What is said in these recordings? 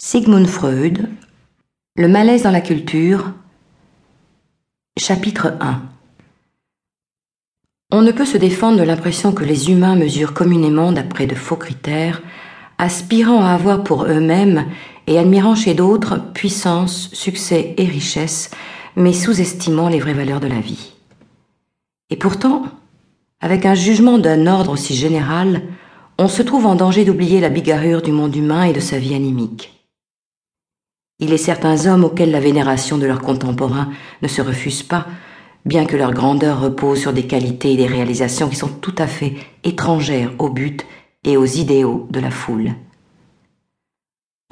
Sigmund Freud, Le malaise dans la culture, chapitre 1 On ne peut se défendre de l'impression que les humains mesurent communément d'après de faux critères, aspirant à avoir pour eux-mêmes et admirant chez d'autres puissance, succès et richesse, mais sous-estimant les vraies valeurs de la vie. Et pourtant, avec un jugement d'un ordre aussi général, on se trouve en danger d'oublier la bigarrure du monde humain et de sa vie animique. Il est certains hommes auxquels la vénération de leurs contemporains ne se refuse pas, bien que leur grandeur repose sur des qualités et des réalisations qui sont tout à fait étrangères au but et aux idéaux de la foule.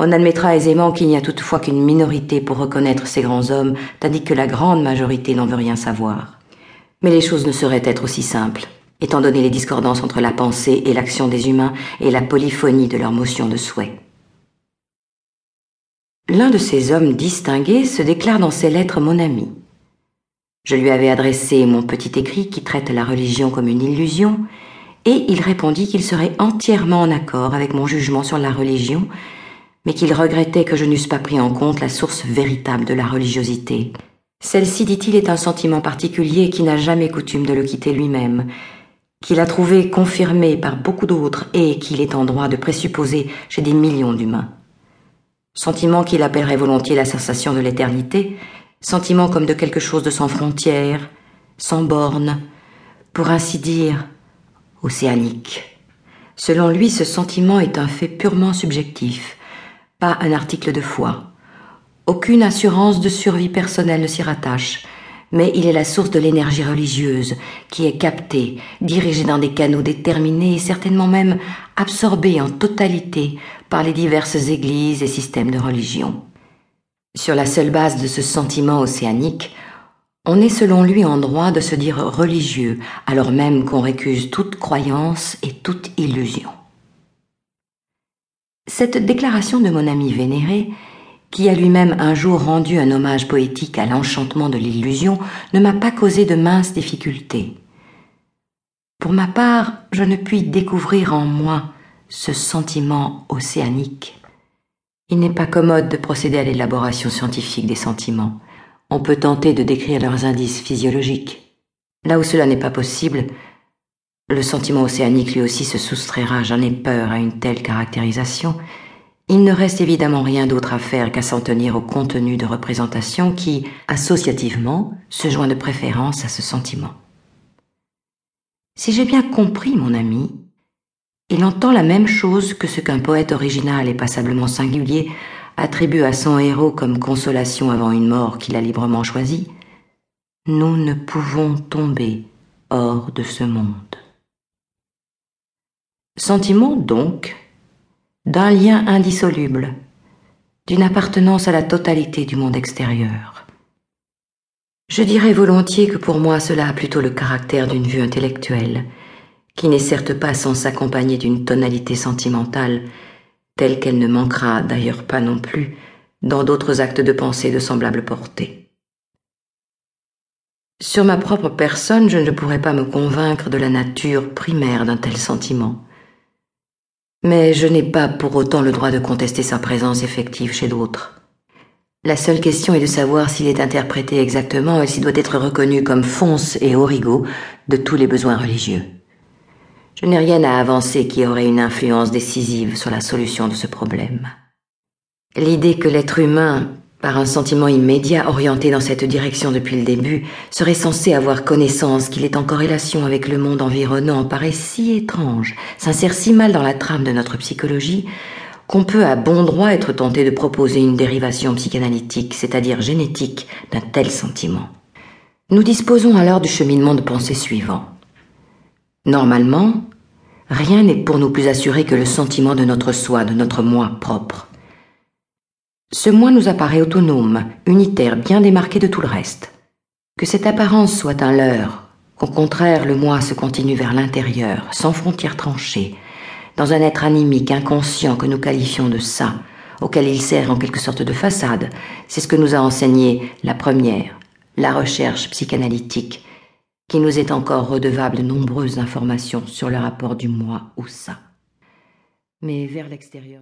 On admettra aisément qu'il n'y a toutefois qu'une minorité pour reconnaître ces grands hommes, tandis que la grande majorité n'en veut rien savoir. Mais les choses ne sauraient être aussi simples, étant donné les discordances entre la pensée et l'action des humains et la polyphonie de leurs motions de souhait. L'un de ces hommes distingués se déclare dans ses lettres mon ami. Je lui avais adressé mon petit écrit qui traite la religion comme une illusion, et il répondit qu'il serait entièrement en accord avec mon jugement sur la religion, mais qu'il regrettait que je n'eusse pas pris en compte la source véritable de la religiosité. Celle-ci, dit-il, est un sentiment particulier qui n'a jamais coutume de le quitter lui-même, qu'il a trouvé confirmé par beaucoup d'autres et qu'il est en droit de présupposer chez des millions d'humains sentiment qu'il appellerait volontiers la sensation de l'éternité, sentiment comme de quelque chose de sans frontières, sans bornes, pour ainsi dire, océanique. Selon lui, ce sentiment est un fait purement subjectif, pas un article de foi. Aucune assurance de survie personnelle ne s'y rattache, mais il est la source de l'énergie religieuse qui est captée, dirigée dans des canaux déterminés et certainement même absorbée en totalité par les diverses églises et systèmes de religion. Sur la seule base de ce sentiment océanique, on est selon lui en droit de se dire religieux, alors même qu'on récuse toute croyance et toute illusion. Cette déclaration de mon ami vénéré qui a lui-même un jour rendu un hommage poétique à l'enchantement de l'illusion, ne m'a pas causé de minces difficultés. Pour ma part, je ne puis découvrir en moi ce sentiment océanique. Il n'est pas commode de procéder à l'élaboration scientifique des sentiments. On peut tenter de décrire leurs indices physiologiques. Là où cela n'est pas possible, le sentiment océanique lui aussi se soustraira, j'en ai peur, à une telle caractérisation, il ne reste évidemment rien d'autre à faire qu'à s'en tenir au contenu de représentation qui, associativement, se joint de préférence à ce sentiment. Si j'ai bien compris, mon ami, il entend la même chose que ce qu'un poète original et passablement singulier attribue à son héros comme consolation avant une mort qu'il a librement choisie. Nous ne pouvons tomber hors de ce monde. Sentiment donc d'un lien indissoluble, d'une appartenance à la totalité du monde extérieur. Je dirais volontiers que pour moi cela a plutôt le caractère d'une vue intellectuelle, qui n'est certes pas sans s'accompagner d'une tonalité sentimentale, telle qu'elle ne manquera d'ailleurs pas non plus dans d'autres actes de pensée de semblable portée. Sur ma propre personne, je ne pourrais pas me convaincre de la nature primaire d'un tel sentiment mais je n'ai pas pour autant le droit de contester sa présence effective chez d'autres. La seule question est de savoir s'il est interprété exactement et s'il doit être reconnu comme fonce et origo de tous les besoins religieux. Je n'ai rien à avancer qui aurait une influence décisive sur la solution de ce problème. L'idée que l'être humain par un sentiment immédiat orienté dans cette direction depuis le début, serait censé avoir connaissance qu'il est en corrélation avec le monde environnant paraît si étrange, s'insère si mal dans la trame de notre psychologie, qu'on peut à bon droit être tenté de proposer une dérivation psychanalytique, c'est-à-dire génétique, d'un tel sentiment. Nous disposons alors du cheminement de pensée suivant. Normalement, rien n'est pour nous plus assuré que le sentiment de notre soi, de notre moi propre. Ce moi nous apparaît autonome, unitaire, bien démarqué de tout le reste. Que cette apparence soit un leurre, qu'au contraire le moi se continue vers l'intérieur, sans frontières tranchées, dans un être animique, inconscient que nous qualifions de ça, auquel il sert en quelque sorte de façade, c'est ce que nous a enseigné la première, la recherche psychanalytique, qui nous est encore redevable de nombreuses informations sur le rapport du moi ou ça. Mais vers l'extérieur.